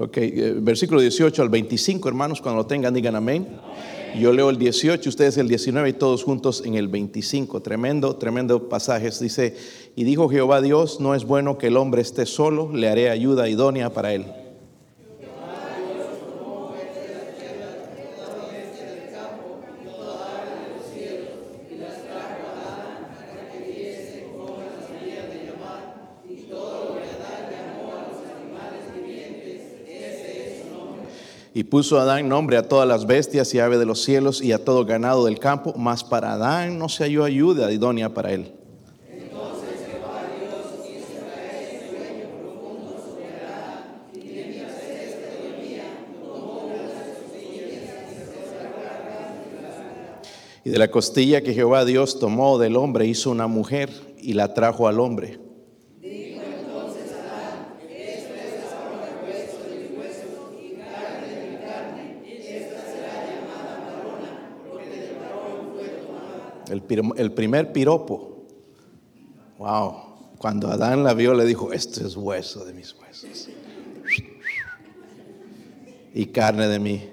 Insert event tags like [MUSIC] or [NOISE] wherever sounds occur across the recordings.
Ok, eh, versículo 18 al 25, hermanos, cuando lo tengan, digan amén. Yo leo el 18, ustedes el 19 y todos juntos en el 25. Tremendo, tremendo pasajes. Dice, y dijo Jehová Dios, no es bueno que el hombre esté solo, le haré ayuda idónea para él. Y puso Adán nombre a todas las bestias y aves de los cielos y a todo ganado del campo, mas para Adán no se halló ayuda idónea para él. Y de la costilla que Jehová Dios tomó del hombre hizo una mujer y la trajo al hombre. El, primer piropo. Wow. Cuando Adán la vio, le dijo: Este es hueso de mis huesos. Y carne de mi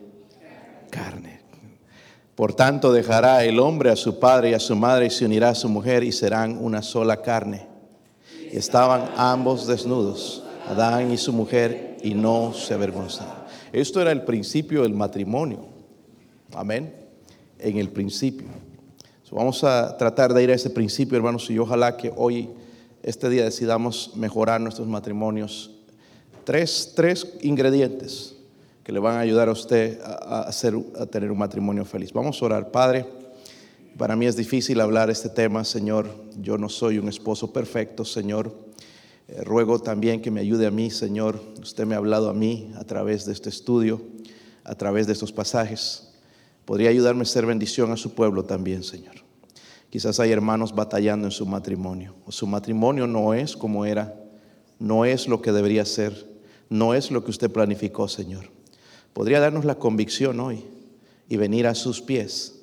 carne. Por tanto, dejará el hombre a su padre y a su madre y se unirá a su mujer y serán una sola carne. Estaban ambos desnudos, Adán y su mujer, y no se avergonzaron. Esto era el principio del matrimonio. Amén. En el principio. Vamos a tratar de ir a ese principio, hermanos, y ojalá que hoy, este día, decidamos mejorar nuestros matrimonios. Tres, tres ingredientes que le van a ayudar a usted a, hacer, a tener un matrimonio feliz. Vamos a orar, Padre. Para mí es difícil hablar este tema, Señor. Yo no soy un esposo perfecto, Señor. Eh, ruego también que me ayude a mí, Señor. Usted me ha hablado a mí a través de este estudio, a través de estos pasajes podría ayudarme a ser bendición a su pueblo también, Señor. Quizás hay hermanos batallando en su matrimonio, o su matrimonio no es como era, no es lo que debería ser, no es lo que usted planificó, Señor. Podría darnos la convicción hoy y venir a sus pies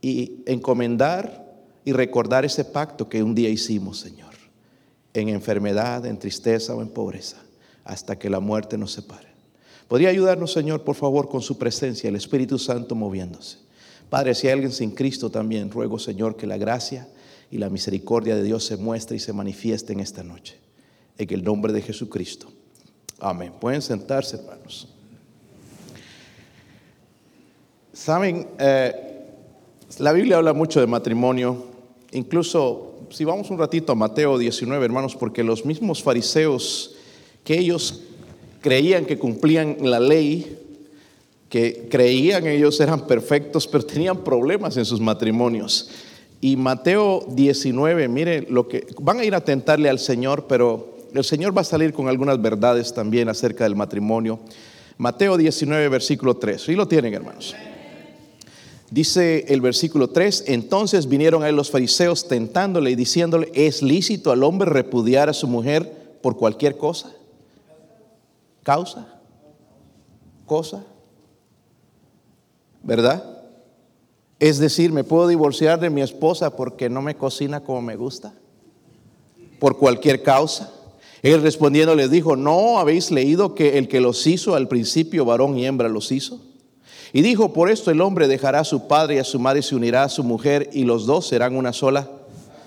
y encomendar y recordar ese pacto que un día hicimos, Señor, en enfermedad, en tristeza o en pobreza, hasta que la muerte nos separe. ¿Podría ayudarnos, Señor, por favor, con su presencia, el Espíritu Santo moviéndose? Padre, si hay alguien sin Cristo también, ruego, Señor, que la gracia y la misericordia de Dios se muestre y se manifieste en esta noche. En el nombre de Jesucristo. Amén. Pueden sentarse, hermanos. Saben, eh, la Biblia habla mucho de matrimonio. Incluso, si vamos un ratito a Mateo 19, hermanos, porque los mismos fariseos que ellos creían que cumplían la ley, que creían ellos eran perfectos, pero tenían problemas en sus matrimonios. Y Mateo 19, mire lo que van a ir a tentarle al Señor, pero el Señor va a salir con algunas verdades también acerca del matrimonio. Mateo 19, versículo 3. ¿Sí lo tienen, hermanos? Dice el versículo 3, entonces vinieron a él los fariseos tentándole y diciéndole, ¿es lícito al hombre repudiar a su mujer por cualquier cosa? Causa, cosa, ¿verdad? Es decir, ¿me puedo divorciar de mi esposa porque no me cocina como me gusta? ¿Por cualquier causa? Él respondiendo les dijo, ¿no habéis leído que el que los hizo al principio, varón y hembra, los hizo? Y dijo, por esto el hombre dejará a su padre y a su madre y se unirá a su mujer y los dos serán una sola.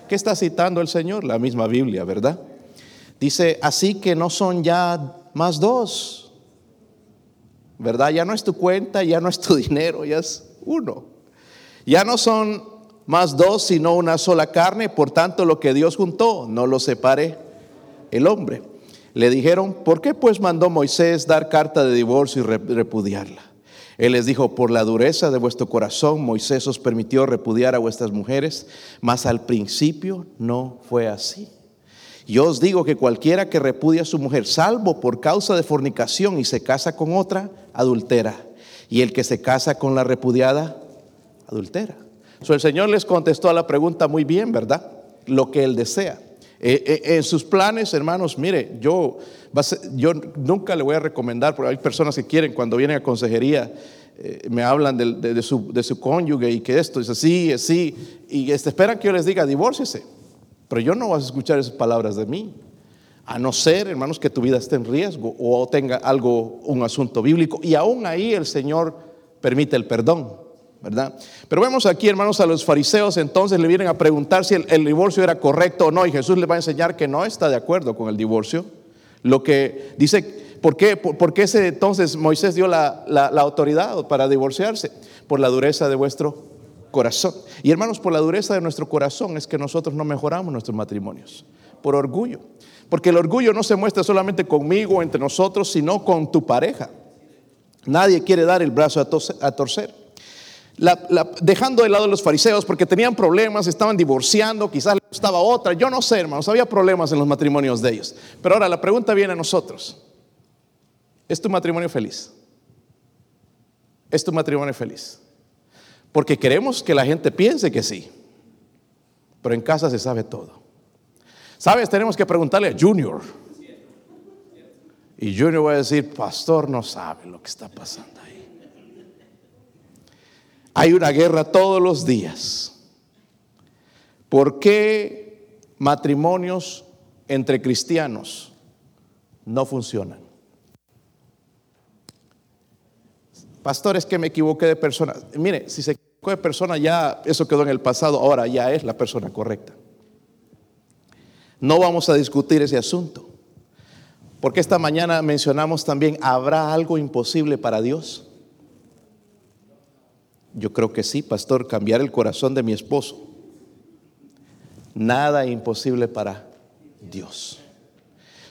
¿Qué está citando el Señor? La misma Biblia, ¿verdad? Dice, así que no son ya más dos. ¿Verdad? Ya no es tu cuenta, ya no es tu [LAUGHS] dinero, ya es uno. Ya no son más dos, sino una sola carne. Por tanto, lo que Dios juntó, no lo separe el hombre. Le dijeron, ¿por qué pues mandó Moisés dar carta de divorcio y repudiarla? Él les dijo, por la dureza de vuestro corazón, Moisés os permitió repudiar a vuestras mujeres, mas al principio no fue así. Yo os digo que cualquiera que repudia a su mujer, salvo por causa de fornicación y se casa con otra, adultera. Y el que se casa con la repudiada, adultera. So, el Señor les contestó a la pregunta muy bien, ¿verdad? Lo que Él desea. Eh, eh, en sus planes, hermanos, mire, yo, nunca le voy a recomendar, porque hay personas que quieren cuando vienen a consejería, eh, me hablan de, su, de, su, cónyuge y que esto es así, así, y este, esperan que yo les diga, divórciese. Pero yo no vas a escuchar esas palabras de mí. A no ser, hermanos, que tu vida esté en riesgo o tenga algo, un asunto bíblico. Y aún ahí el Señor permite el perdón, ¿verdad? Pero vemos aquí, hermanos, a los fariseos entonces le vienen a preguntar si el, divorcio era correcto o no. Y Jesús les va a enseñar que no está de acuerdo con el divorcio. Lo que dice, ¿por qué, por, qué ese, entonces Moisés dio la, la autoridad para divorciarse? Por la dureza de vuestro corazón. Y hermanos, por la dureza de nuestro corazón es que nosotros no mejoramos nuestros matrimonios. Por orgullo. Porque el orgullo no se muestra solamente conmigo, entre nosotros, sino con tu pareja. Nadie quiere dar el brazo a torcer. dejando de lado los fariseos porque tenían problemas, estaban divorciando, quizás les gustaba otra, yo no sé, hermanos, había problemas en los matrimonios de ellos. Pero ahora la pregunta viene a nosotros. ¿Es tu matrimonio feliz? ¿Es tu matrimonio feliz? Porque queremos que la gente piense que sí, pero en casa se sabe todo. ¿Sabes? Tenemos que preguntarle a Junior. Y Junior va a decir, pastor no sabe lo que está pasando ahí. Hay una guerra todos los días. ¿Por qué matrimonios entre cristianos no funcionan? Pastor, es que me equivoqué de persona. Mire, si se equivocó de persona ya eso quedó en el pasado, ahora ya es la persona correcta. No vamos a discutir ese asunto. Porque esta mañana mencionamos también, ¿habrá algo imposible para Dios? Yo creo que sí, pastor, cambiar el corazón de mi esposo. Nada imposible para Dios.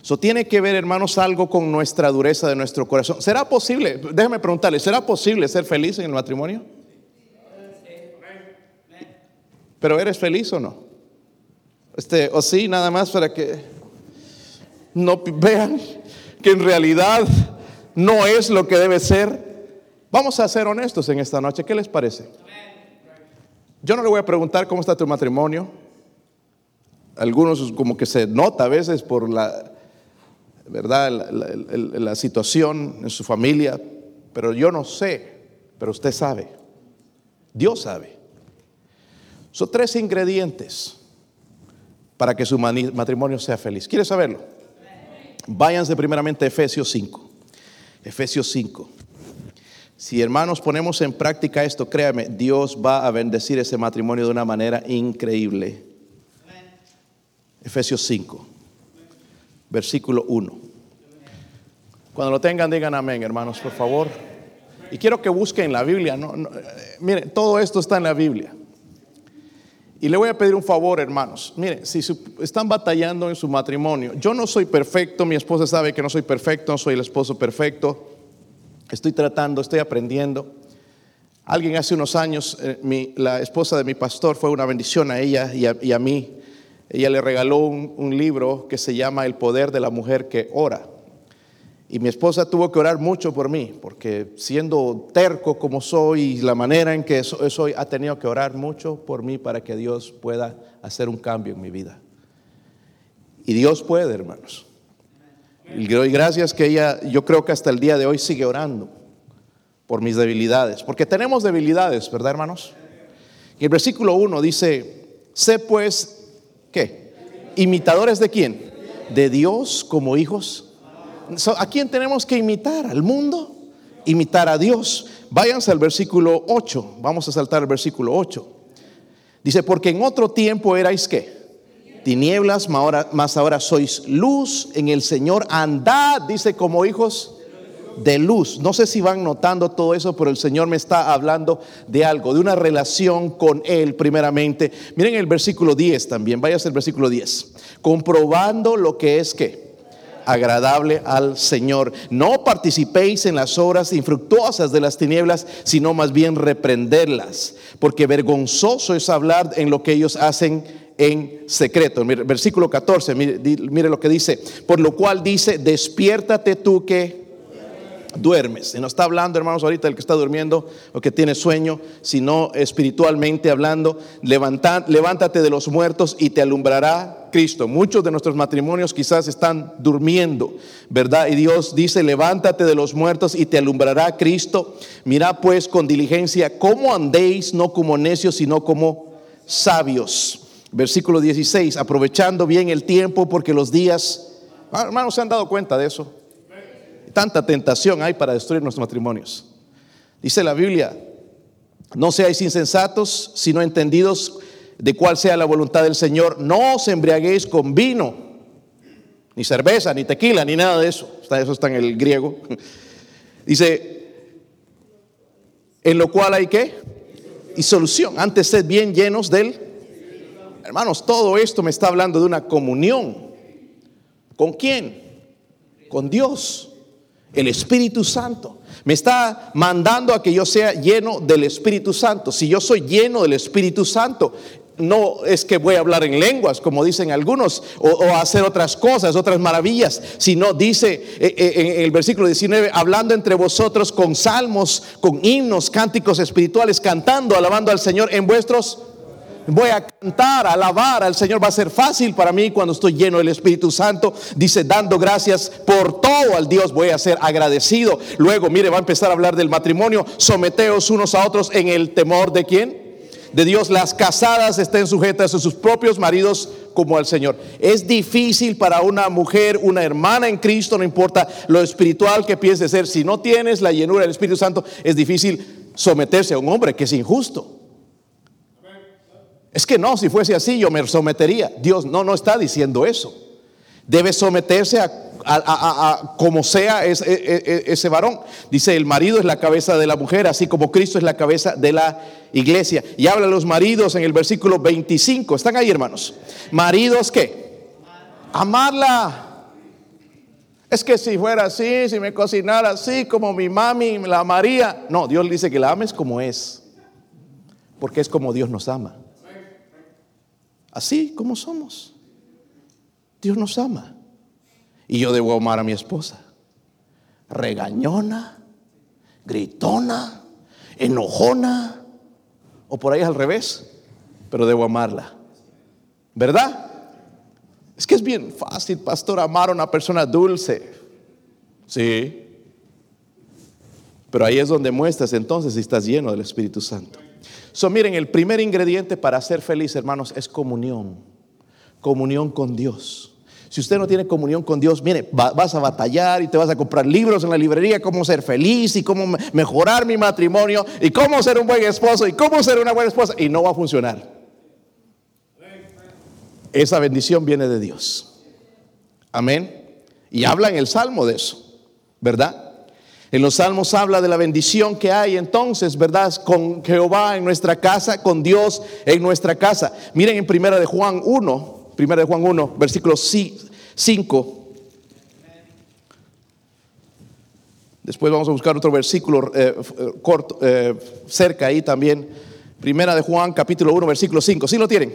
Eso tiene que ver, hermanos, algo con nuestra dureza de nuestro corazón. ¿Será posible? Déjeme preguntarle, ¿será posible ser feliz en el matrimonio? ¿Pero eres feliz o no? Este, o sí, nada más para que no vean que en realidad no es lo que debe ser. Vamos a ser honestos en esta noche. ¿Qué les parece? Yo no le voy a preguntar cómo está tu matrimonio. Algunos como que se nota a veces por la verdad la, situación en su familia, pero yo no sé, pero usted sabe. Dios sabe. Son tres ingredientes para que su matrimonio sea feliz. ¿Quieres saberlo? Váyanse primeramente a Efesios 5. Efesios 5. Si hermanos ponemos en práctica esto, créame, Dios va a bendecir ese matrimonio de una manera increíble. Efesios 5, versículo 1. Cuando lo tengan, digan amén, hermanos, por favor. Y quiero que busquen la Biblia. No, eh, miren, todo esto está en la Biblia. Y le voy a pedir un favor, hermanos. Mire, si están batallando en su matrimonio, yo no soy perfecto, mi esposa sabe que no soy perfecto, no soy el esposo perfecto. Estoy tratando, estoy aprendiendo. Alguien hace unos años, eh, la esposa de mi pastor fue una bendición a ella y a, mí. Ella le regaló un libro que se llama El poder de la mujer que ora. Y mi esposa tuvo que orar mucho por mí, porque siendo terco como soy y la manera en que soy, ha tenido que orar mucho por mí para que Dios pueda hacer un cambio en mi vida. Y Dios puede, hermanos. Y doy gracias que ella, yo creo que hasta el día de hoy sigue orando por mis debilidades, porque tenemos debilidades, ¿verdad, hermanos? Y el versículo 1 dice, sé pues, ¿qué? ¿Imitadores de quién? De Dios como hijos ¿A quién tenemos que imitar? ¿Al mundo? Imitar a Dios. Váyanse al versículo 8. Vamos a saltar al versículo 8. Dice, porque en otro tiempo erais qué? Tinieblas, más ahora sois luz en el Señor. Andad, dice, como hijos de luz. No sé si van notando todo eso, pero el Señor me está hablando de algo, de una relación con Él primeramente. Miren el versículo 10 también, váyase al versículo 10. Comprobando lo que es que agradable al Señor. No participéis en las obras infructuosas de las tinieblas, sino más bien reprenderlas, porque vergonzoso es hablar en lo que ellos hacen en secreto. versículo 14, mire, mire lo que dice, por lo cual dice, despiértate tú que duermes. Y no está hablando, hermanos, ahorita el que está durmiendo o que tiene sueño, sino espiritualmente hablando, levántate de los muertos y te alumbrará Cristo. Muchos de nuestros matrimonios quizás están durmiendo, ¿verdad? Y Dios dice, levántate de los muertos y te alumbrará Cristo. Mira pues con diligencia cómo andéis, no como necios, sino como sabios. Versículo 16, aprovechando bien el tiempo porque los días Hermanos, ¿se han dado cuenta de eso? Tanta tentación hay para destruir nuestros matrimonios. Dice la Biblia, no seáis insensatos, sino entendidos de cuál sea la voluntad del Señor. No os embriaguéis con vino, ni cerveza, ni tequila, ni nada de eso. Eso está en el griego. [LAUGHS] Dice, en lo cual hay que y solución. Antes sed bien llenos del. Hermanos, todo esto me está hablando de una comunión. ¿Con quién? Con Dios, el Espíritu Santo. Me está mandando a que yo sea lleno del Espíritu Santo. Si yo soy lleno del Espíritu Santo, no es que voy a hablar en lenguas, como dicen algunos, o, hacer otras cosas, otras maravillas, sino dice eh, eh, en el versículo 19, hablando entre vosotros con salmos, con himnos, cánticos espirituales, cantando, alabando al Señor en vuestros... Voy a cantar, alabar al Señor. Va a ser fácil para mí cuando estoy lleno del Espíritu Santo. Dice, dando gracias por todo al Dios. Voy a ser agradecido. Luego, mire, va a empezar a hablar del matrimonio. Someteos unos a otros en el temor de quién? de Dios, las casadas estén sujetas a sus propios maridos como al Señor. Es difícil para una mujer, una hermana en Cristo, no importa lo espiritual que piense ser, si no tienes la llenura del Espíritu Santo, es difícil someterse a un hombre que es injusto. Es que no, si fuese así yo me sometería. Dios no, no está diciendo eso. Debe someterse a a, como sea e, e, e, ese varón. Dice, el marido es la cabeza de la mujer, así como Cristo es la cabeza de la iglesia. Y habla los maridos en el versículo 25. ¿Están ahí, hermanos? Maridos, ¿qué? Amarla. Es que si fuera así, si me cocinara así, como mi mami la amaría. No, Dios dice que la ames como es. Porque es como Dios nos ama. Así como somos. Dios nos ama. Y yo debo amar a mi esposa. Regañona, gritona, enojona, o por ahí al revés, pero debo amarla. ¿Verdad? Es que es bien fácil, pastor, amar a una persona dulce. Sí. Pero ahí es donde muestras entonces si estás lleno del Espíritu Santo. So, miren, el primer ingrediente para ser feliz, hermanos, es comunión. Comunión con Dios. Si usted no tiene comunión con Dios, mire, vas a batallar y te vas a comprar libros en la librería, cómo ser feliz y cómo mejorar mi matrimonio y cómo ser un buen esposo y cómo ser una buena esposa y no va a funcionar. Esa bendición viene de Dios. Amén. Y habla en el Salmo de eso, ¿verdad? En los salmos habla de la bendición que hay entonces, ¿verdad? Con Jehová en nuestra casa, con Dios en nuestra casa. Miren en primera de Juan 1, Primera de Juan 1, versículo 5. Después vamos a buscar otro versículo eh, eh, corto, eh, cerca ahí también. Primera de Juan, capítulo 1, versículo 5. ¿Sí lo tienen?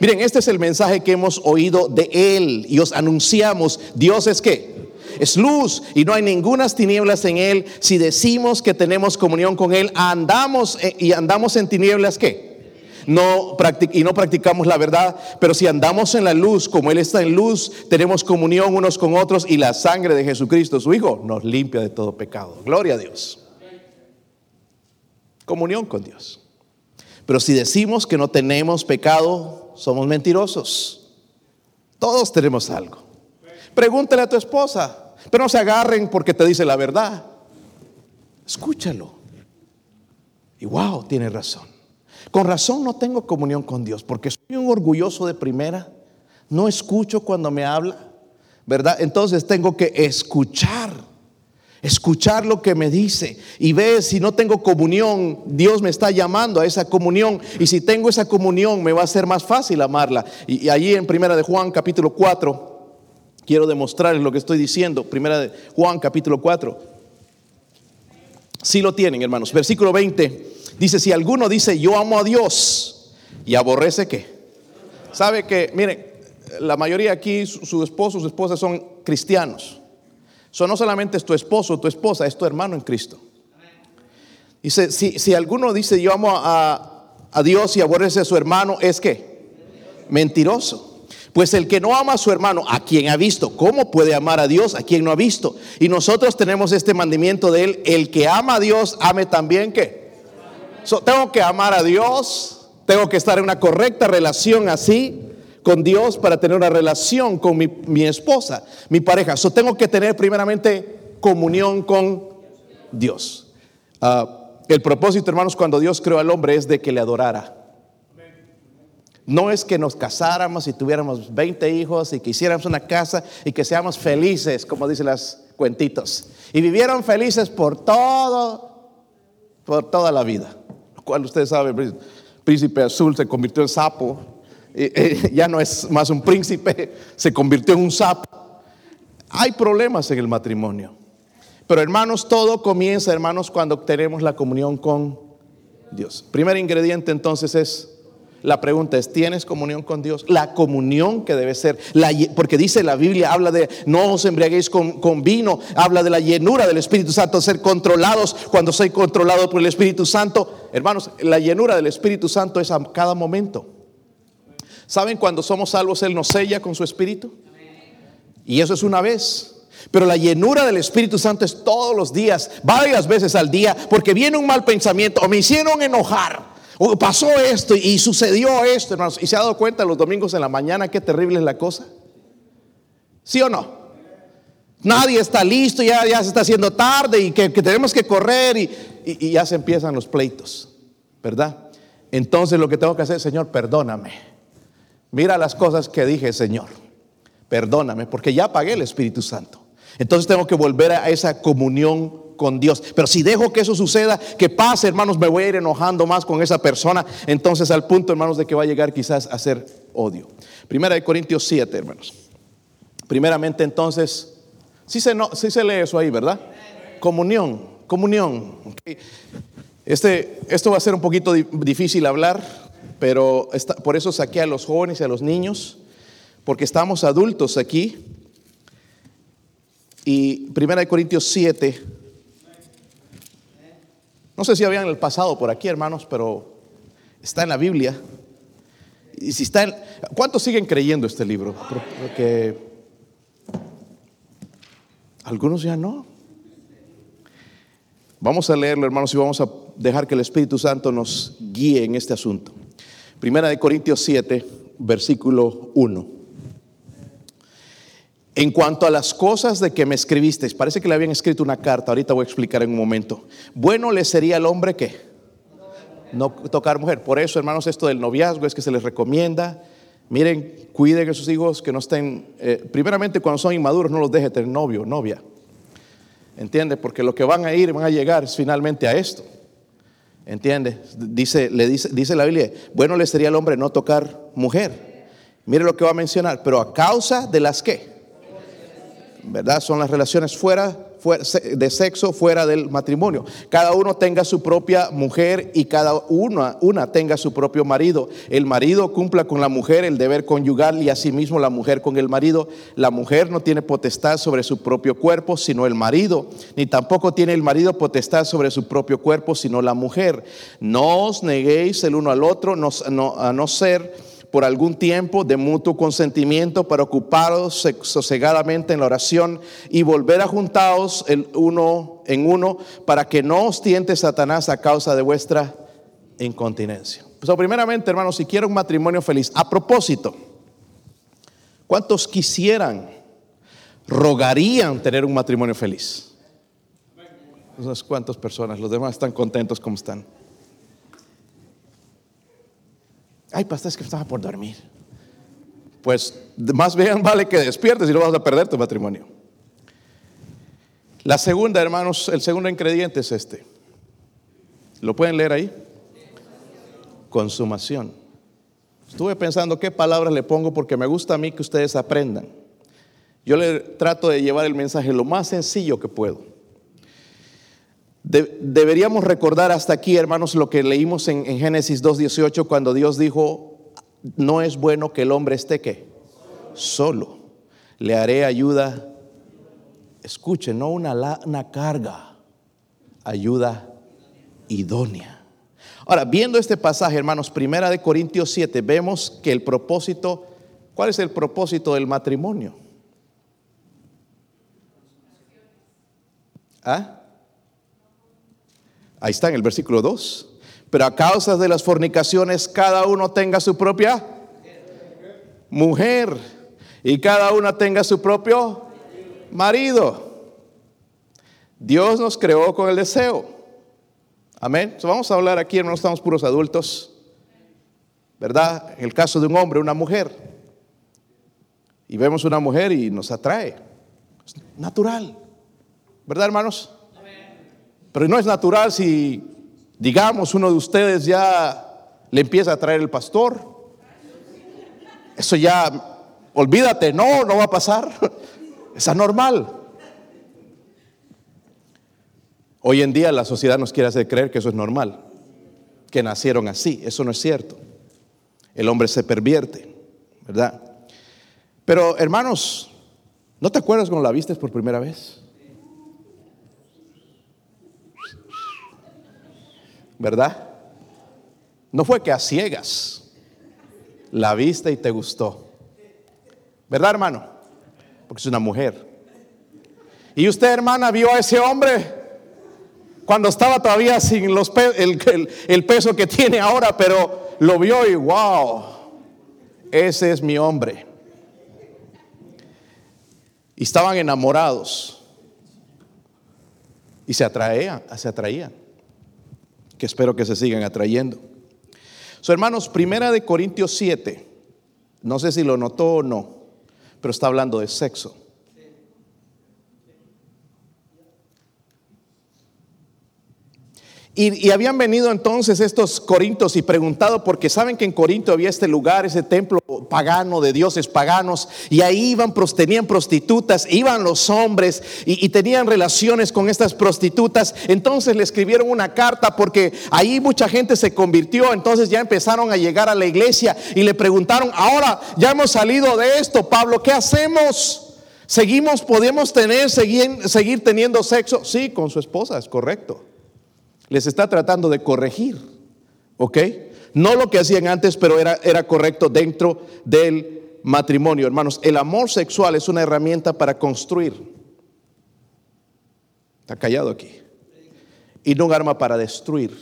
Miren, este es el mensaje que hemos oído de Él y os anunciamos. Dios es qué? Es luz y no hay ninguna tinieblas en Él. Si decimos que tenemos comunión con Él, andamos y andamos en tinieblas, ¿qué? no y no practicamos la verdad, pero si andamos en la luz, como Él está en luz, tenemos comunión unos con otros y la sangre de Jesucristo, su Hijo, nos limpia de todo pecado. Gloria a Dios. Comunión con Dios. Pero si decimos que no tenemos pecado, somos mentirosos. Todos tenemos algo. Pregúntale a tu esposa, pero no se agarren porque te dice la verdad. Escúchalo. Y wow, tiene razón. Con razón no tengo comunión con Dios, porque soy un orgulloso de primera, no escucho cuando me habla, ¿verdad? Entonces tengo que escuchar, escuchar lo que me dice y ver si no tengo comunión, Dios me está llamando a esa comunión y si tengo esa comunión me va a ser más fácil amarla. Y, allí en Primera de Juan capítulo 4, quiero demostrarles lo que estoy diciendo, Primera de Juan capítulo 4. Si lo tienen, hermanos. Versículo 20. Dice, si alguno dice, yo amo a Dios y aborrece qué. Sabe que, miren, la mayoría aquí, su, esposo, su esposa son cristianos. So, no solamente es tu esposo tu esposa, es tu hermano en Cristo. Dice, si, si alguno dice, yo amo a, a Dios y aborrece a su hermano, es que mentiroso. Pues el que no ama a su hermano, a quien ha visto, ¿cómo puede amar a Dios a quien no ha visto? Y nosotros tenemos este mandamiento de él, el que ama a Dios, ame también que tengo que amar a Dios, tengo que estar en una correcta relación así con Dios para tener una relación con mi, esposa, mi pareja. Eso tengo que tener primeramente comunión con Dios. Ah, el propósito, hermanos, cuando Dios creó al hombre es de que le adorara. No es que nos casáramos y tuviéramos 20 hijos y que hiciéramos una casa y que seamos felices, como dicen las cuentitos. Y vivieron felices por todo, por toda la vida. Cual ustedes saben, el príncipe azul se convirtió en sapo. [LAUGHS] ya no es más un príncipe, se convirtió en un sapo. Hay problemas en el matrimonio. Pero hermanos, todo comienza, hermanos, cuando tenemos la comunión con Dios. Primer ingrediente entonces es la pregunta es, ¿tienes comunión con Dios? La comunión que debe ser, porque dice la Biblia, habla de no os embriaguéis con, con, vino, habla de la llenura del Espíritu Santo, ser controlados cuando soy controlado por el Espíritu Santo. Hermanos, la llenura del Espíritu Santo es a cada momento. ¿Saben cuando somos salvos Él nos sella con su Espíritu? Y eso es una vez. Pero la llenura del Espíritu Santo es todos los días, varias veces al día, porque viene un mal pensamiento o me hicieron enojar pasó esto y sucedió esto, hermanos. ¿Y se ha dado cuenta los domingos en la mañana qué terrible es la cosa? ¿Sí o no? Nadie está listo, ya, ya se está haciendo tarde y que, tenemos que correr y, y, ya se empiezan los pleitos, ¿verdad? Entonces lo que tengo que hacer, Señor, perdóname. Mira las cosas que dije, Señor. Perdóname, porque ya pagué el Espíritu Santo. Entonces tengo que volver a esa comunión con Dios. Pero si dejo que eso suceda, que pase, hermanos, me voy a ir enojando más con esa persona. Entonces al punto, hermanos, de que va a llegar quizás a ser odio. Primera de Corintios 7, hermanos. Primeramente entonces, sí se, no, sí se lee eso ahí, ¿verdad? Comunión, comunión. Este, esto va a ser un poquito difícil hablar, pero por eso saqué a los jóvenes y a los niños, porque estamos adultos aquí. Y Primera de Corintios 7, no sé si habían el pasado por aquí, hermanos, pero está en la Biblia. Y si está en, ¿Cuántos siguen creyendo este libro? Porque algunos ya no. Vamos a leerlo, hermanos, y vamos a dejar que el Espíritu Santo nos guíe en este asunto. Primera de Corintios 7, versículo 1. En cuanto a las cosas de que me escribisteis, parece que le habían escrito una carta, ahorita voy a explicar en un momento. Bueno le sería al hombre que no tocar mujer. Por eso, hermanos, esto del noviazgo es que se les recomienda. Miren, cuiden a sus hijos que no estén, eh, primeramente cuando son inmaduros, no los deje tener novio, novia. ¿Entiende? Porque lo que van a ir, van a llegar finalmente a esto. ¿Entiende? Dice, le dice, dice la Biblia, bueno le sería al hombre no tocar mujer. Mire lo que va a mencionar, pero a causa de las que ¿verdad? Son las relaciones fuera, de sexo fuera del matrimonio. Cada uno tenga su propia mujer y cada una, una tenga su propio marido. El marido cumpla con la mujer el deber conyugal y asimismo la mujer con el marido. La mujer no tiene potestad sobre su propio cuerpo, sino el marido, ni tampoco tiene el marido potestad sobre su propio cuerpo, sino la mujer. No os neguéis el uno al otro, a no ser por algún tiempo de mutuo consentimiento para ocuparos sosegadamente en la oración y volver a juntaros el uno en uno para que no os tiente Satanás a causa de vuestra incontinencia. Pues primeramente, hermanos, si quiero un matrimonio feliz, a propósito, ¿cuántos quisieran, rogarían tener un matrimonio feliz? Unas personas, los demás están contentos como están. Ay, pastor, es que estaba por dormir. Pues más bien [LAUGHS] vale que despiertes y no vas a perder tu matrimonio. La segunda, hermanos, el segundo ingrediente es este. ¿Lo pueden leer ahí? Consumación. Estuve pensando qué palabras le pongo porque me gusta a mí que ustedes aprendan. Yo le trato de llevar el mensaje lo más sencillo que puedo deberíamos recordar hasta aquí, hermanos, lo que leímos en, en Génesis 2.18 cuando Dios dijo, no es bueno que el hombre esté que solo. Le haré ayuda, escuchen, no una, una carga, ayuda idónea. Ahora, viendo este pasaje, hermanos, primera de Corintios 7, vemos que el propósito, ¿cuál es el propósito del matrimonio? ¿Ah? Ahí está en el versículo 2. Pero a causa de las fornicaciones, cada uno tenga su propia mujer y cada una tenga su propio marido. Dios nos creó con el deseo. Amén. vamos a hablar aquí, no estamos puros adultos. ¿Verdad? En el caso de un hombre, una mujer. Y vemos una mujer y nos atrae. Natural. ¿Verdad, hermanos? Pero no es natural si, digamos, uno de ustedes ya le empieza a traer el pastor. Eso ya olvídate, no, no va a pasar. [LAUGHS] Es anormal. Hoy en día la sociedad nos quiere hacer creer que eso es normal, que nacieron así. Eso no es cierto. El hombre se pervierte, ¿verdad? Pero hermanos, ¿no te acuerdas cuando la viste por primera vez? ¿Verdad? No fue que a ciegas la viste y te gustó. ¿Verdad, hermano? Porque es una mujer. Y usted, hermana, vio a ese hombre cuando estaba todavía sin los el, peso que tiene ahora, pero lo vio y wow, ese es mi hombre. Y estaban enamorados. Y se atraían, se atraían. Espero que se sigan atrayendo. So, hermanos, primera de Corintios 7. No sé si lo notó o no pero está hablando de sexo. Y, habían venido entonces estos corintos y preguntado, porque saben que en Corinto había este lugar, ese templo pagano de dioses paganos, y ahí iban, tenían prostitutas, iban los hombres y, y, tenían relaciones con estas prostitutas. Entonces le escribieron una carta porque ahí mucha gente se convirtió, entonces ya empezaron a llegar a la iglesia y le preguntaron, ahora ya hemos salido de esto, Pablo, ¿qué hacemos? ¿Seguimos, podemos tener, seguir, seguir teniendo sexo? Sí, con su esposa, es correcto. Les está tratando de corregir, ¿ok? No lo que hacían antes, pero era, era correcto dentro del matrimonio. Hermanos, el amor sexual es una herramienta para construir. Está callado aquí. Y no un arma para destruir.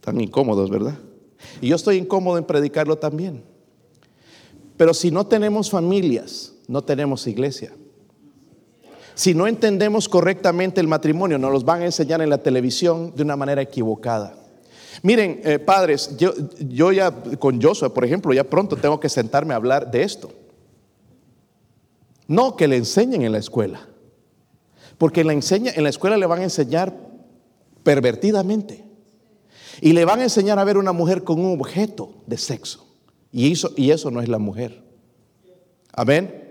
Tan incómodos, ¿verdad? Y yo estoy incómodo en predicarlo también. Pero si no tenemos familias, no tenemos iglesia. Si no entendemos correctamente el matrimonio, nos los van a enseñar en la televisión de una manera equivocada. Miren, eh, padres, yo, ya con Joshua, por ejemplo, ya pronto tengo que sentarme a hablar de esto. No que le enseñen en la escuela, porque en la, en la escuela le van a enseñar pervertidamente. Y le van a enseñar a ver una mujer con un objeto de sexo. Y eso, y eso no es la mujer. Amén.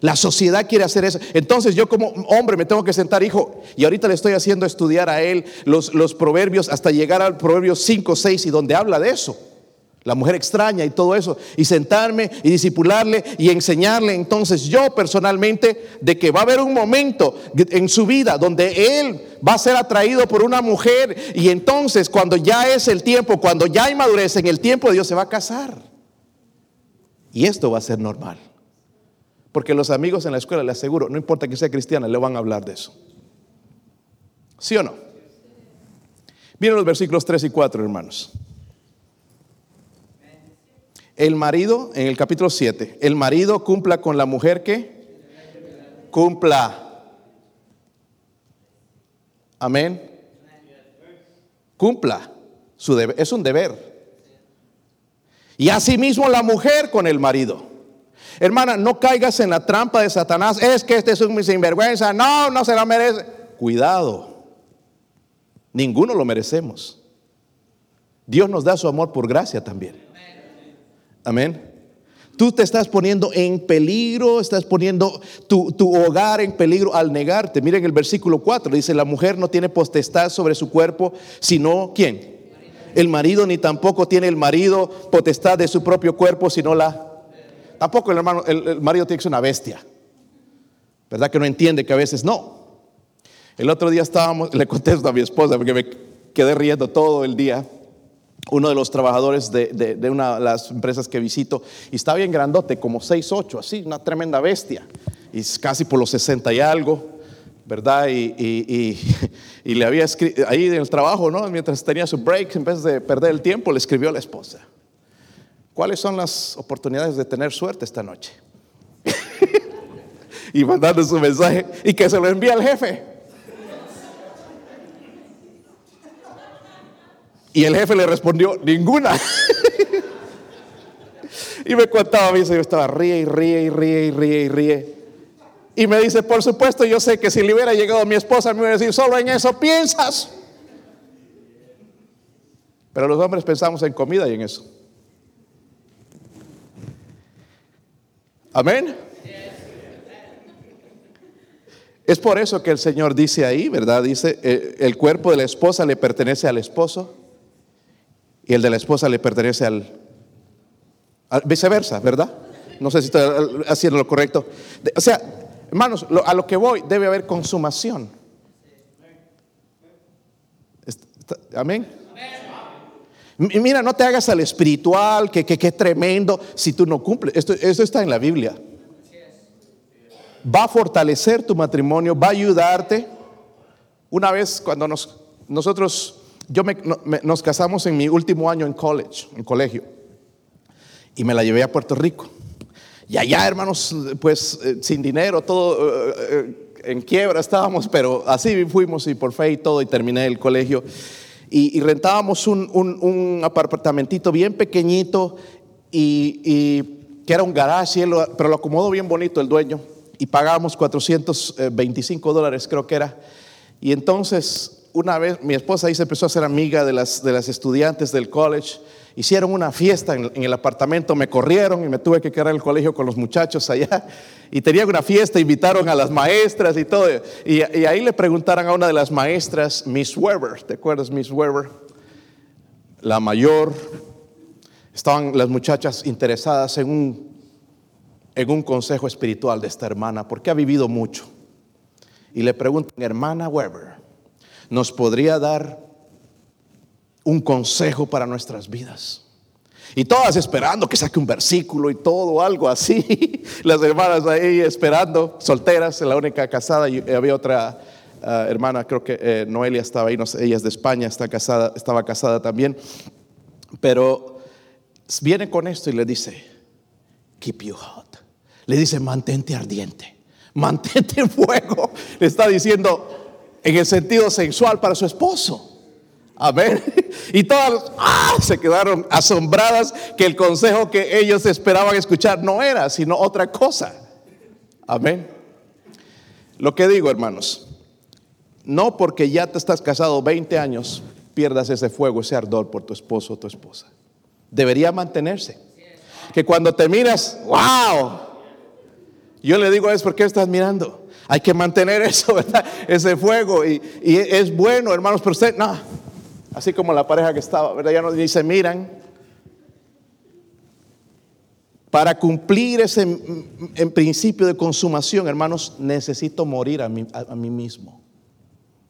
La sociedad quiere hacer eso. Entonces yo como hombre me tengo que sentar, hijo, y ahorita le estoy haciendo estudiar a él los, los proverbios hasta llegar al proverbio 5, 6 y donde habla de eso. La mujer extraña y todo eso. Y sentarme y disipularle y enseñarle entonces yo personalmente de que va a haber un momento en su vida donde él va a ser atraído por una mujer y entonces cuando ya es el tiempo, cuando ya hay madurez en el tiempo, Dios se va a casar. Y esto va a ser normal. Porque los amigos en la escuela, le aseguro, no importa que sea cristiana, le van a hablar de eso. ¿Sí o no? Miren los versículos 3 y 4, hermanos. El marido, en el capítulo 7, el marido cumpla con la mujer que cumpla. Amén. Cumpla. Su es un deber. Y asimismo la mujer con el marido. Hermana, no caigas en la trampa de Satanás. Es que este es un sinvergüenza. No, no se la merece. Cuidado. Ninguno lo merecemos. Dios nos da su amor por gracia también. Amén. Tú te estás poniendo en peligro, estás poniendo tu, tu, hogar en peligro al negarte. Miren el versículo 4, dice, la mujer no tiene potestad sobre su cuerpo, sino ¿quién? El marido, ni tampoco tiene el marido potestad de su propio cuerpo, sino la Tampoco el, hermano, el, marido tiene que ser una bestia. ¿Verdad que no entiende que a veces no? El otro día estábamos, [LAUGHS] le contesto a mi esposa porque me quedé riendo todo el día. Uno de los trabajadores de, una de las empresas que visito, y está bien grandote, como 6, 8, así, una tremenda bestia. Y casi por los 60 y algo, ¿verdad? Y, y [LAUGHS] le había escrito, ahí en el trabajo, ¿no? Mientras tenía su break, en vez de perder el tiempo, le escribió a la esposa ¿cuáles son las oportunidades de tener suerte esta noche? [LAUGHS] y mandando su mensaje y que se lo envía al jefe. Y el jefe le respondió, ninguna. [LAUGHS] y me contaba a mí, yo estaba ríe y ríe y ríe y ríe y ríe. Y me dice, por supuesto, yo sé que si le hubiera llegado mi esposa, me iba a decir, solo en eso piensas. Pero los hombres pensamos en comida y en eso. Amén. Es por eso que el Señor dice ahí, ¿verdad? Dice, eh, el cuerpo de la esposa le pertenece al esposo y el de la esposa le pertenece al, viceversa, ¿verdad? No sé si estoy haciendo lo correcto. O sea, hermanos, a lo que voy, debe haber consumación. Amén. Mira, no te hagas al espiritual, que, que, tremendo, si tú no cumples. Esto, esto está en la Biblia. Va a fortalecer tu matrimonio, va a ayudarte. Una vez cuando nos, nosotros, yo me, nos casamos en mi último año en college, en colegio, y me la llevé a Puerto Rico. Y allá, hermanos, pues eh, sin dinero, todo eh, eh, en quiebra estábamos, pero así fuimos y por fe y todo, y terminé el colegio y, rentábamos un, un, apartamentito bien pequeñito y, que era un garage, pero lo acomodó bien bonito el dueño y pagábamos 425 dólares creo que era. Y entonces una vez mi esposa ahí se empezó a ser amiga de las, de las estudiantes del college hicieron una fiesta en, el apartamento, me corrieron y me tuve que quedar en el colegio con los muchachos allá. Y tenían una fiesta, invitaron a las maestras y todo. Y, ahí le preguntaron a una de las maestras, Miss Weber, ¿te acuerdas, Miss Weber? La mayor. Estaban las muchachas interesadas en un, en un consejo espiritual de esta hermana, porque ha vivido mucho. Y le preguntan, hermana Weber, ¿nos podría dar un consejo para nuestras vidas. Y todas esperando que saque un versículo y todo, algo así. [LAUGHS] Las hermanas ahí esperando, solteras, la única casada. Y había otra ah, hermana, creo que eh, Noelia estaba ahí, no ella es de España, está casada, estaba casada también. Pero viene con esto y le dice, keep you hot. Le dice, mantente ardiente, mantente en fuego. [LAUGHS] Le está diciendo en el sentido sexual para su esposo. Amén. [LAUGHS] Y todas ¡ah! se quedaron asombradas que el consejo que ellos esperaban escuchar no era, sino otra cosa. Amén. Lo que digo, hermanos, no porque ya te estás casado 20 años, pierdas ese fuego, ese ardor por tu esposo o tu esposa. Debería mantenerse. Que cuando te miras, wow. Yo le digo, es porque estás mirando. Hay que mantener [LAUGHS] eso, ¿verdad? Ese fuego. Y, y es bueno, hermanos, pero usted, no Así como la pareja que estaba, ¿verdad? Ya nos dice, miran, para cumplir ese en principio de consumación, hermanos, necesito morir a mí, a mí mismo.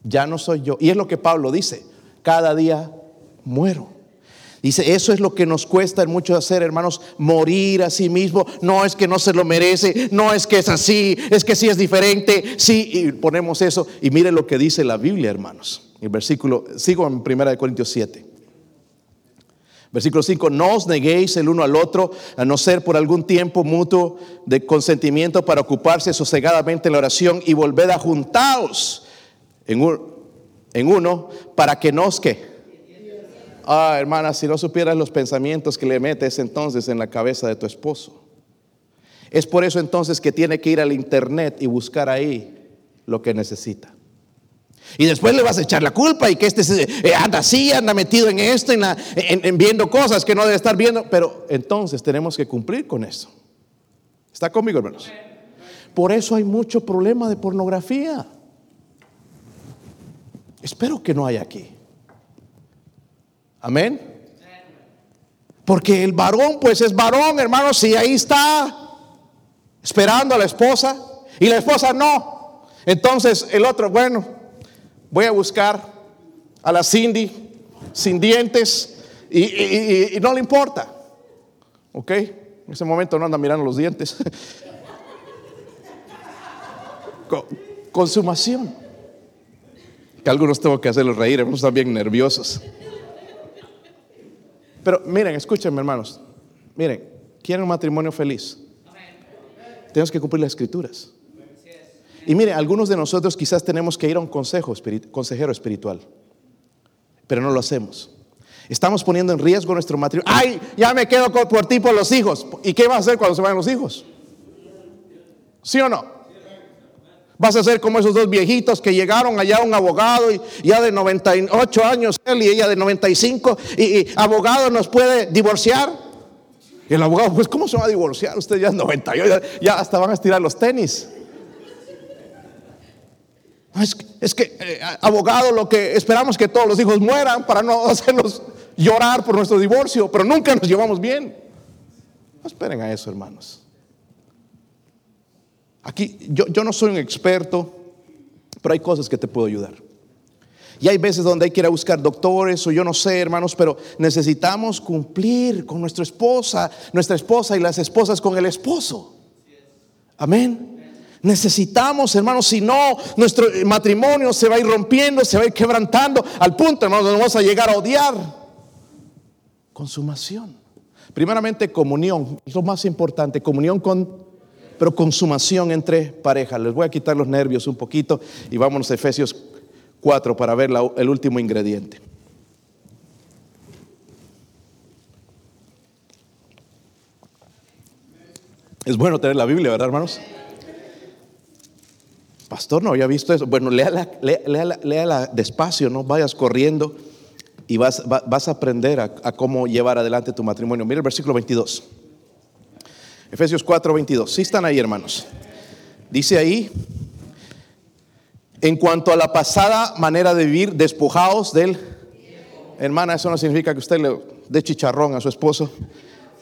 Ya no soy yo. Y es lo que Pablo dice, cada día muero. Dice, eso es lo que nos cuesta mucho hacer, hermanos, morir a sí mismo. No es que no se lo merece, no es que es así, es que sí es diferente. Sí, y ponemos eso. Y mire lo que dice la Biblia, hermanos. El versículo, sigo en 1 Corintios 7. Versículo 5, no os neguéis el uno al otro, a no ser por algún tiempo mutuo de consentimiento para ocuparse sosegadamente en la oración y volved a juntaos en, en uno para que nos que. Ah, hermana, si no supieras los pensamientos que le metes entonces en la cabeza de tu esposo. Es por eso entonces que tiene que ir al internet y buscar ahí lo que necesita. Y después le vas a echar la culpa y que este eh, anda así, anda metido en esto, en, viendo cosas que no debe estar viendo. Pero entonces tenemos que cumplir con eso. ¿Está conmigo, hermanos? Por eso hay mucho problema de pornografía. Espero que no haya aquí. Amén. Porque el varón, pues es varón, hermanos, si ahí está esperando a la esposa y la esposa no. Entonces el otro, bueno, Voy a buscar a la Cindy sin dientes y, no le importa. ¿Ok? En ese momento no anda mirando los dientes. [LAUGHS] Consumación. Que algunos tengo que hacerlos reír, están bien nerviosos. Pero miren, escúchenme hermanos. Miren, ¿quieren un matrimonio feliz? Tenemos que cumplir las escrituras. Y mire, algunos de nosotros quizás tenemos que ir a un consejo, consejero espiritual, pero no lo hacemos. Estamos poniendo en riesgo nuestro matrimonio. Ay, ya me quedo por ti por los hijos. ¿Y qué vas a hacer cuando se vayan los hijos? ¿Sí o no? Vas a ser como esos dos viejitos que llegaron allá un abogado y ya de 98 años él y ella de 95 y, abogado nos puede divorciar. Y el abogado, pues ¿cómo se va a divorciar? Usted ya es 98, ya hasta van a estirar los tenis. Es, que, eh, abogado, lo que esperamos que todos los hijos mueran para no [LAUGHS] hacerlos llorar por nuestro divorcio, pero nunca nos llevamos bien. No esperen a eso, hermanos. Aquí yo, yo no soy un experto, pero hay cosas que te puedo ayudar. Y hay veces donde hay que ir a buscar doctores o yo no sé, hermanos, pero necesitamos cumplir con nuestra esposa, nuestra esposa y las esposas con el esposo. Amén. Necesitamos, hermanos, si no, nuestro matrimonio se va a ir rompiendo, se va a ir quebrantando, al punto, hermanos, donde vamos a llegar a odiar. Consumación. Primeramente, comunión, es lo más importante, comunión con, pero consumación entre parejas. Les voy a quitar los nervios un poquito y vámonos a Efesios 4 para ver el último ingrediente. Es bueno tener la Biblia, ¿verdad, hermanos? Pastor, no había visto eso. Bueno, léala, despacio, no vayas corriendo y vas, a aprender a, cómo llevar adelante tu matrimonio. Mira el versículo 22. Efesios 4, 22. Sí están ahí, hermanos. Dice ahí, en cuanto a la pasada manera de vivir, despojados del... Hermana, eso no significa que usted le dé chicharrón a su esposo.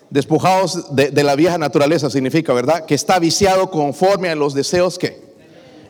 Despojados de, de la vieja naturaleza significa, ¿verdad? Que está viciado conforme a los deseos que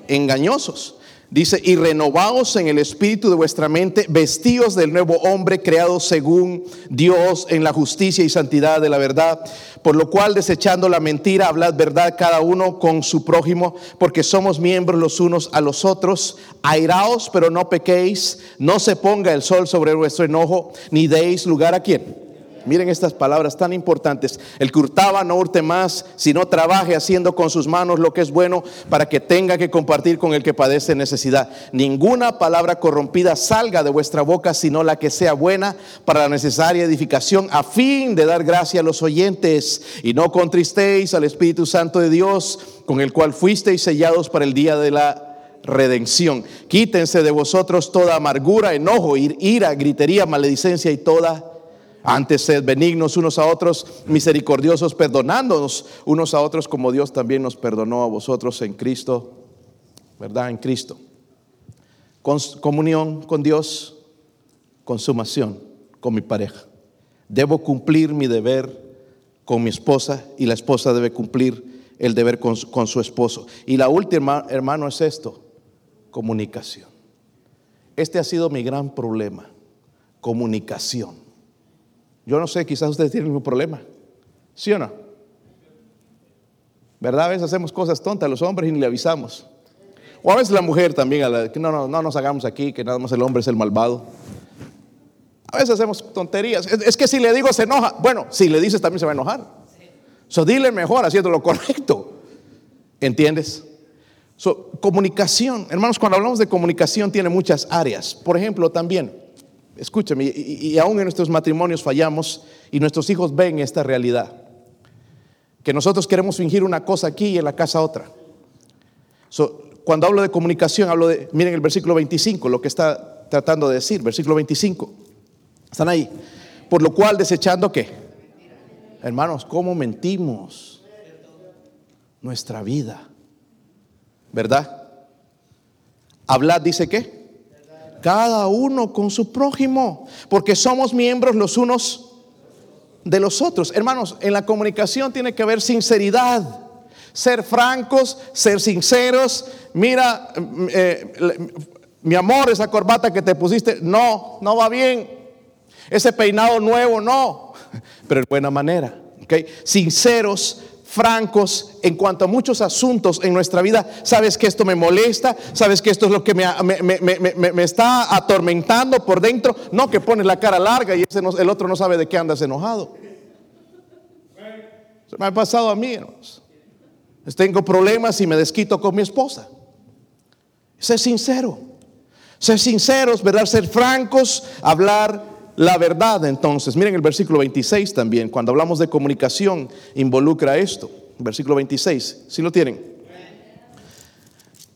engañosos. Dice, y renovados en el espíritu de vuestra mente, vestidos del nuevo hombre creado según Dios en la justicia y santidad de la verdad, por lo cual desechando la mentira, hablad verdad cada uno con su prójimo, porque somos miembros los unos a los otros, airaos, pero no pequéis, no se ponga el sol sobre vuestro enojo, ni deis lugar a quien Miren estas palabras tan importantes. El que hurtaba no hurte más, sino trabaje haciendo con sus manos lo que es bueno para que tenga que compartir con el que padece necesidad. Ninguna palabra corrompida salga de vuestra boca, sino la que sea buena para la necesaria edificación, a fin de dar gracia a los oyentes. Y no contristéis al Espíritu Santo de Dios, con el cual fuisteis sellados para el día de la redención. Quítense de vosotros toda amargura, enojo, ira, gritería, maledicencia y toda antes sed benignos unos a otros, misericordiosos, perdonándonos unos a otros como Dios también nos perdonó a vosotros en Cristo, ¿verdad? En Cristo. Comunión con Dios, consumación con mi pareja. Debo cumplir mi deber con mi esposa y la esposa debe cumplir el deber con, con su esposo. Y la última, hermano, es esto, comunicación. Este ha sido mi gran problema, comunicación. Yo no sé, quizás ustedes tienen un problema. ¿Sí o no? ¿Verdad? A veces hacemos cosas tontas los hombres y ni le avisamos. O a veces la mujer también, que no, no, no nos hagamos aquí, que nada más el hombre es el malvado. A veces hacemos tonterías. Es, que si le digo se enoja. Bueno, si le dices también se va a enojar. So, dile mejor haciendo lo correcto. ¿Entiendes? So, comunicación. Hermanos, cuando hablamos de comunicación tiene muchas áreas. Por ejemplo, también Escúchame, y, aún en nuestros matrimonios fallamos y nuestros hijos ven esta realidad. Que nosotros queremos fingir una cosa aquí y en la casa otra. cuando hablo de comunicación, hablo de, miren el versículo 25, lo que está tratando de decir, versículo 25. ¿Están ahí? Por lo cual, desechando qué? Hermanos, ¿cómo mentimos? Nuestra vida. ¿Verdad? Hablad, dice qué? Cada uno con su prójimo, porque somos miembros los unos de los otros. Hermanos, en la comunicación tiene que haber sinceridad, ser francos, ser sinceros. Mira, eh, mi amor, esa corbata que te pusiste, no, no va bien. Ese peinado nuevo, no, [LAUGHS] pero de buena manera. ¿okay? Sinceros, francos en cuanto a muchos asuntos en nuestra vida. Sabes que esto me molesta, sabes que esto es lo que me, está atormentando por dentro. No que pones la cara larga y ese el otro no sabe de qué andas enojado. Me ha pasado a mí, hermanos. Tengo problemas y me desquito con mi esposa. Ser sincero. Ser sinceros, ¿verdad? Ser francos, hablar la verdad. Entonces, miren el versículo 26 también. Cuando hablamos de comunicación, involucra esto. Versículo 26. ¿Sí lo tienen?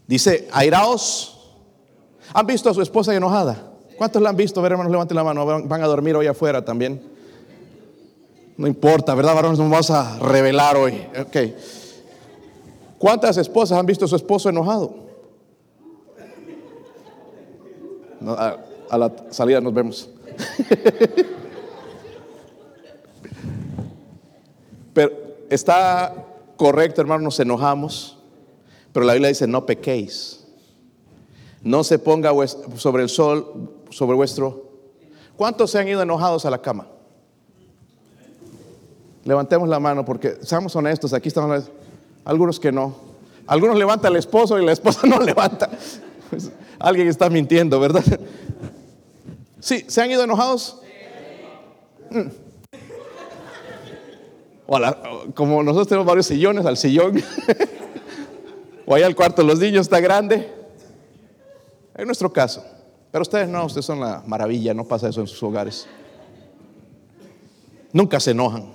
Dice, airaos. ¿Han visto a su esposa enojada? ¿Cuántos la han visto? Ver, hermanos, levanten la mano. Van a dormir hoy afuera también. No importa, ¿verdad, varones? Nos vamos a revelar hoy. Ok. ¿Cuántas esposas han visto a su esposo enojado? a, la salida nos vemos. [LAUGHS] Pero está correcto, hermano, nos enojamos. Pero la Biblia dice, no pequéis. No se ponga sobre el sol, sobre vuestro... ¿Cuántos se han ido enojados a la cama? Levantemos la mano porque seamos honestos, aquí estamos algunos que no. Algunos levantan el esposo y la esposa [LAUGHS] no levanta. Alguien está mintiendo, ¿verdad? Sí, ¿se han ido enojados? Mm. como nosotros tenemos varios sillones, al sillón. [LAUGHS] o allá al cuarto los niños está grande. En nuestro caso. Pero ustedes no, ustedes son la maravilla, no pasa eso en sus hogares. Nunca se enojan.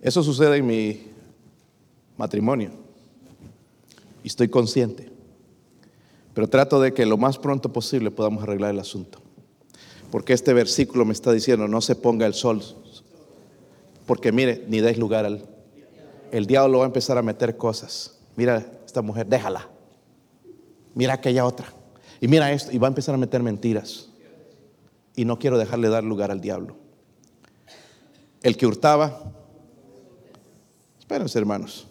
Eso sucede en mi matrimonio. Y estoy consciente. Pero trato de que lo más pronto posible podamos arreglar el asunto. Porque este versículo me está diciendo, no se ponga el sol. Porque mire, ni des lugar al el diablo va a empezar a meter cosas. Mira esta mujer, déjala. Mira aquella otra. Y mira esto, y va a empezar a meter mentiras. Y no quiero dejarle dar lugar al diablo. El que hurtaba, espérense hermanos,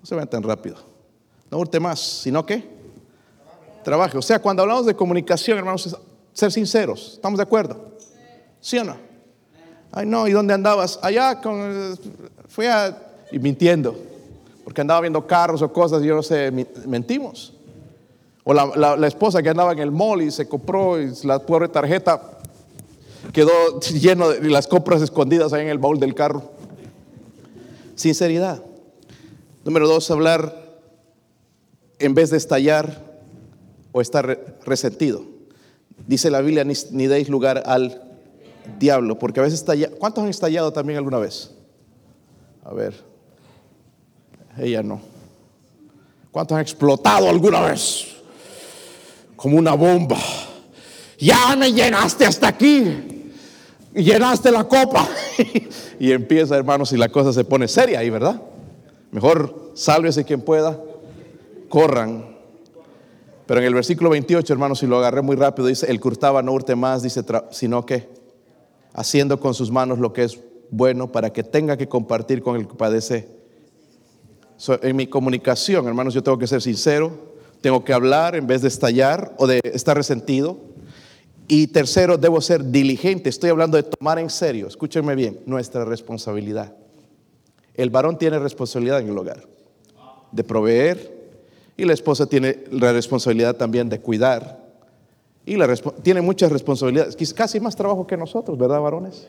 no se vean tan rápido. No hurte más, sino que trabaje. O sea, cuando hablamos de comunicación, hermanos, ser sinceros. ¿Estamos de acuerdo? ¿Sí o no? Ay, no, ¿y dónde andabas? Allá fui a y mintiendo, porque andaba viendo carros o cosas yo no sé, mentimos. O la, esposa que andaba en el mall y se compró y la pobre tarjeta quedó lleno de las compras escondidas ahí en el baúl del carro. Sinceridad. Número dos, hablar en vez de estallar o estar resentido. Dice la Biblia, ni, deis lugar al diablo, porque a veces estalla. ¿Cuántos han estallado también alguna vez? A ver, ella no. ¿Cuántos han explotado alguna vez? Como una bomba. Ya me llenaste hasta aquí. Llenaste la copa. [LAUGHS] y empieza, hermanos, y la cosa se pone seria ahí, ¿verdad? Mejor sálvese quien pueda. Corran. Pero en el versículo 28, hermanos, si lo agarré muy rápido, dice, el curtaba no hurte más, dice, sino que haciendo con sus manos lo que es bueno para que tenga que compartir con el que padece en mi comunicación, hermanos, yo tengo que ser sincero, tengo que hablar en vez de estallar o de estar resentido. Y tercero, debo ser diligente. Estoy hablando de tomar en serio, escúchenme bien, nuestra responsabilidad. El varón tiene responsabilidad en el hogar, de proveer, y la esposa tiene la responsabilidad también de cuidar. Y la tiene muchas responsabilidades, casi más trabajo que nosotros, ¿verdad, varones?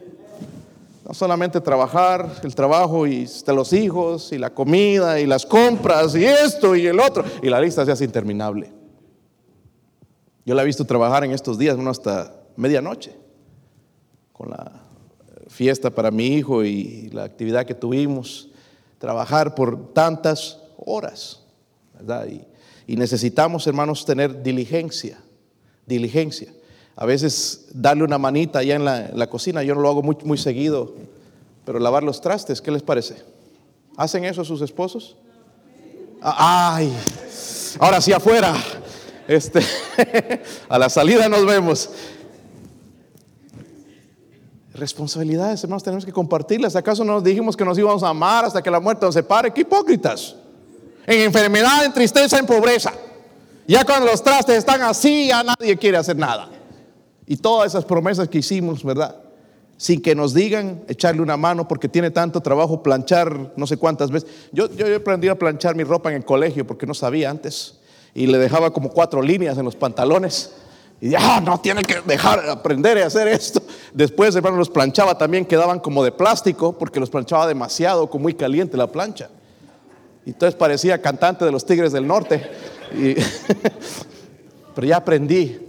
No solamente trabajar, el trabajo y los hijos y la comida y las compras y esto y el otro. Y la lista se hace interminable. Yo la he visto trabajar en estos días, uno hasta medianoche, con la fiesta para mi hijo y la actividad que tuvimos. Trabajar por tantas horas, Y, necesitamos, hermanos, tener diligencia, diligencia a veces darle una manita allá en la, cocina, yo no lo hago muy, seguido, pero lavar los trastes, ¿qué les parece? ¿Hacen eso sus esposos? Ah, ay, ahora sí afuera. Este, [LAUGHS] a la salida nos vemos. Responsabilidades, hermanos, tenemos que compartirlas. ¿Acaso nos dijimos que nos íbamos a amar hasta que la muerte nos separe? ¡Qué hipócritas! En enfermedad, en tristeza, en pobreza. Ya cuando los trastes están así, ya nadie quiere hacer nada. Y todas esas promesas que hicimos, ¿verdad? Sin que nos digan echarle una mano porque tiene tanto trabajo planchar no sé cuántas veces. Yo, yo he aprendido a planchar mi ropa en el colegio porque no sabía antes. Y le dejaba como cuatro líneas en los pantalones. Y ah, no, tienen que dejar, aprender a hacer esto. Después, hermano, los planchaba también, quedaban como de plástico, porque los planchaba demasiado, con muy caliente la plancha. Entonces parecía cantante de los Tigres del Norte. [LAUGHS] pero ya aprendí.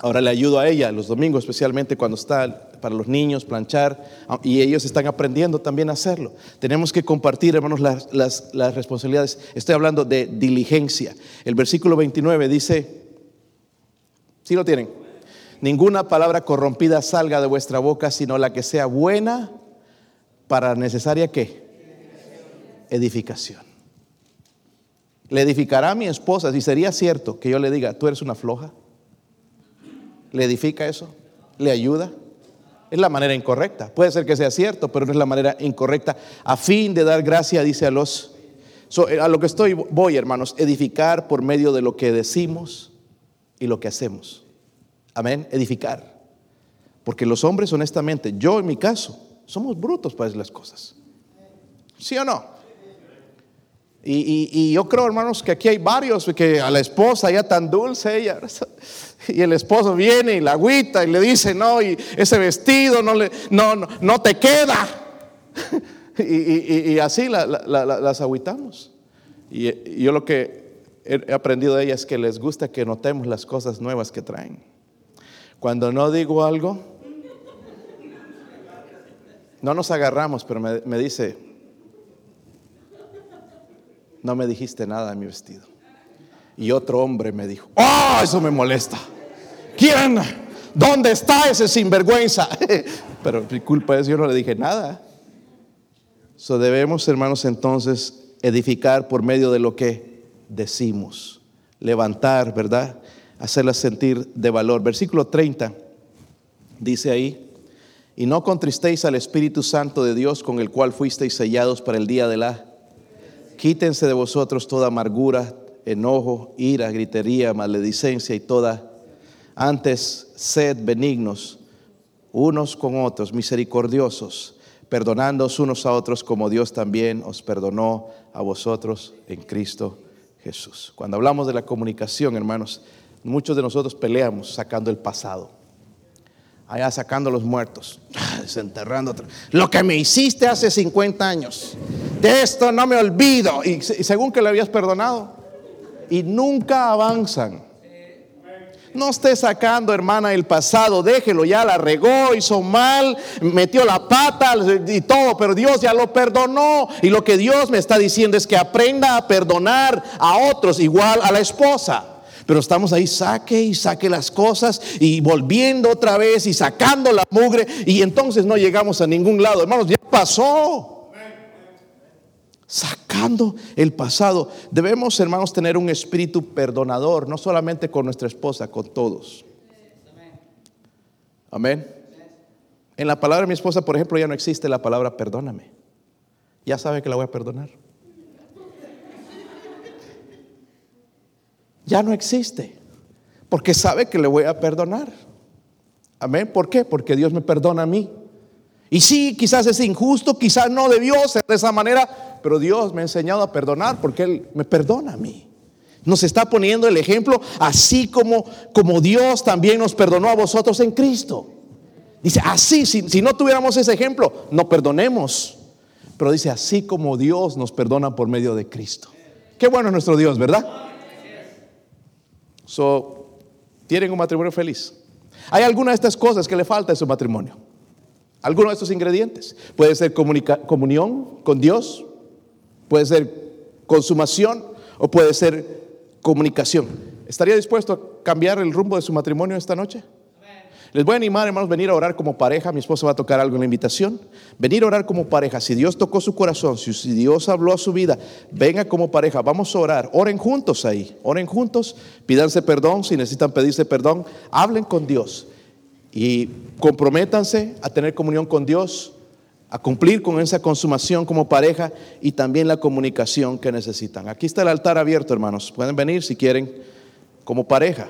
Ahora le ayudo a ella los domingos, especialmente cuando está para los niños planchar, y ellos están aprendiendo también a hacerlo. Tenemos que compartir, hermanos, las, responsabilidades. Estoy hablando de diligencia. El versículo 29 dice, ¿sí lo tienen? Ninguna palabra corrompida salga de vuestra boca, sino la que sea buena para necesaria qué? Edificación. ¿Le edificará a mi esposa si sería cierto que yo le diga, tú eres una floja? ¿Le edifica eso? ¿Le ayuda? Es la manera incorrecta. Puede ser que sea cierto, pero no es la manera incorrecta. A fin de dar gracia, dice a los... a lo que estoy, voy hermanos, edificar por medio de lo que decimos y lo que hacemos. Amén, edificar. Porque los hombres, honestamente, yo en mi caso, somos brutos para decir las cosas. ¿Sí o no? Y, yo creo, hermanos, que aquí hay varios que a la esposa ya tan dulce ella, [LAUGHS] y el esposo viene y la agüita y le dice, no, y ese vestido no, no, no, te queda. [LAUGHS] y, así las agüitamos. Y, yo lo que he aprendido de ella es que les gusta que notemos las cosas nuevas que traen. Cuando no digo algo, no nos agarramos, pero me dice, no me dijiste nada de mi vestido. Y otro hombre me dijo, oh, eso me molesta. ¿Quién? ¿Dónde está ese sinvergüenza? [LAUGHS] Pero mi culpa es yo no le dije nada. So debemos, hermanos, entonces edificar por medio de lo que decimos. Levantar, ¿verdad? Hacerla sentir de valor. Versículo 30 dice ahí, y no contristéis al Espíritu Santo de Dios con el cual fuisteis sellados para el día de la Quítense de vosotros toda amargura, enojo, ira, gritería, maledicencia y toda. Antes, sed benignos unos con otros, misericordiosos, perdonándoos unos a otros como Dios también os perdonó a vosotros en Cristo Jesús. Cuando hablamos de la comunicación, hermanos, muchos de nosotros peleamos sacando el pasado allá sacando los muertos, [LAUGHS] desenterrando. Lo que me hiciste hace 50 años, de esto no me olvido. Y, según que le habías perdonado, y nunca avanzan. No esté sacando, hermana, el pasado, déjelo, ya la regó, hizo mal, metió la pata y todo, pero Dios ya lo perdonó. Y lo que Dios me está diciendo es que aprenda a perdonar a otros, igual a la esposa pero estamos ahí, saque y saque las cosas y volviendo otra vez y sacando la mugre y entonces no llegamos a ningún lado. Hermanos, ya pasó. Sacando el pasado. Debemos, hermanos, tener un espíritu perdonador, no solamente con nuestra esposa, con todos. Amén. En la palabra de mi esposa, por ejemplo, ya no existe la palabra perdóname. Ya sabe que la voy a perdonar. Ya no existe. Porque sabe que le voy a perdonar. Amén. ¿Por qué? Porque Dios me perdona a mí. Y sí, quizás es injusto, quizás no debió ser de esa manera, pero Dios me ha enseñado a perdonar porque Él me perdona a mí. Nos está poniendo el ejemplo, así como, como Dios también nos perdonó a vosotros en Cristo. Dice, así, si, si no tuviéramos ese ejemplo, no perdonemos. Pero dice, así como Dios nos perdona por medio de Cristo. Qué bueno es nuestro Dios, ¿verdad? So, ¿tienen un matrimonio feliz? ¿Hay alguna de estas cosas que le falta a su matrimonio? ¿Alguno de estos ingredientes? Puede ser comunión con Dios, puede ser consumación o puede ser comunicación. ¿Estaría dispuesto a cambiar el rumbo de su matrimonio esta noche? Les voy a animar, hermanos, venir a orar como pareja. Mi esposa va a tocar algo en la invitación. Venir a orar como pareja. Si Dios tocó su corazón, si Dios habló a su vida, venga como pareja. Vamos a orar. Oren juntos ahí. Oren juntos. Pídanse perdón. Si necesitan pedirse perdón, hablen con Dios. Y comprométanse a tener comunión con Dios, a cumplir con esa consumación como pareja y también la comunicación que necesitan. Aquí está el altar abierto, hermanos. Pueden venir si quieren como pareja.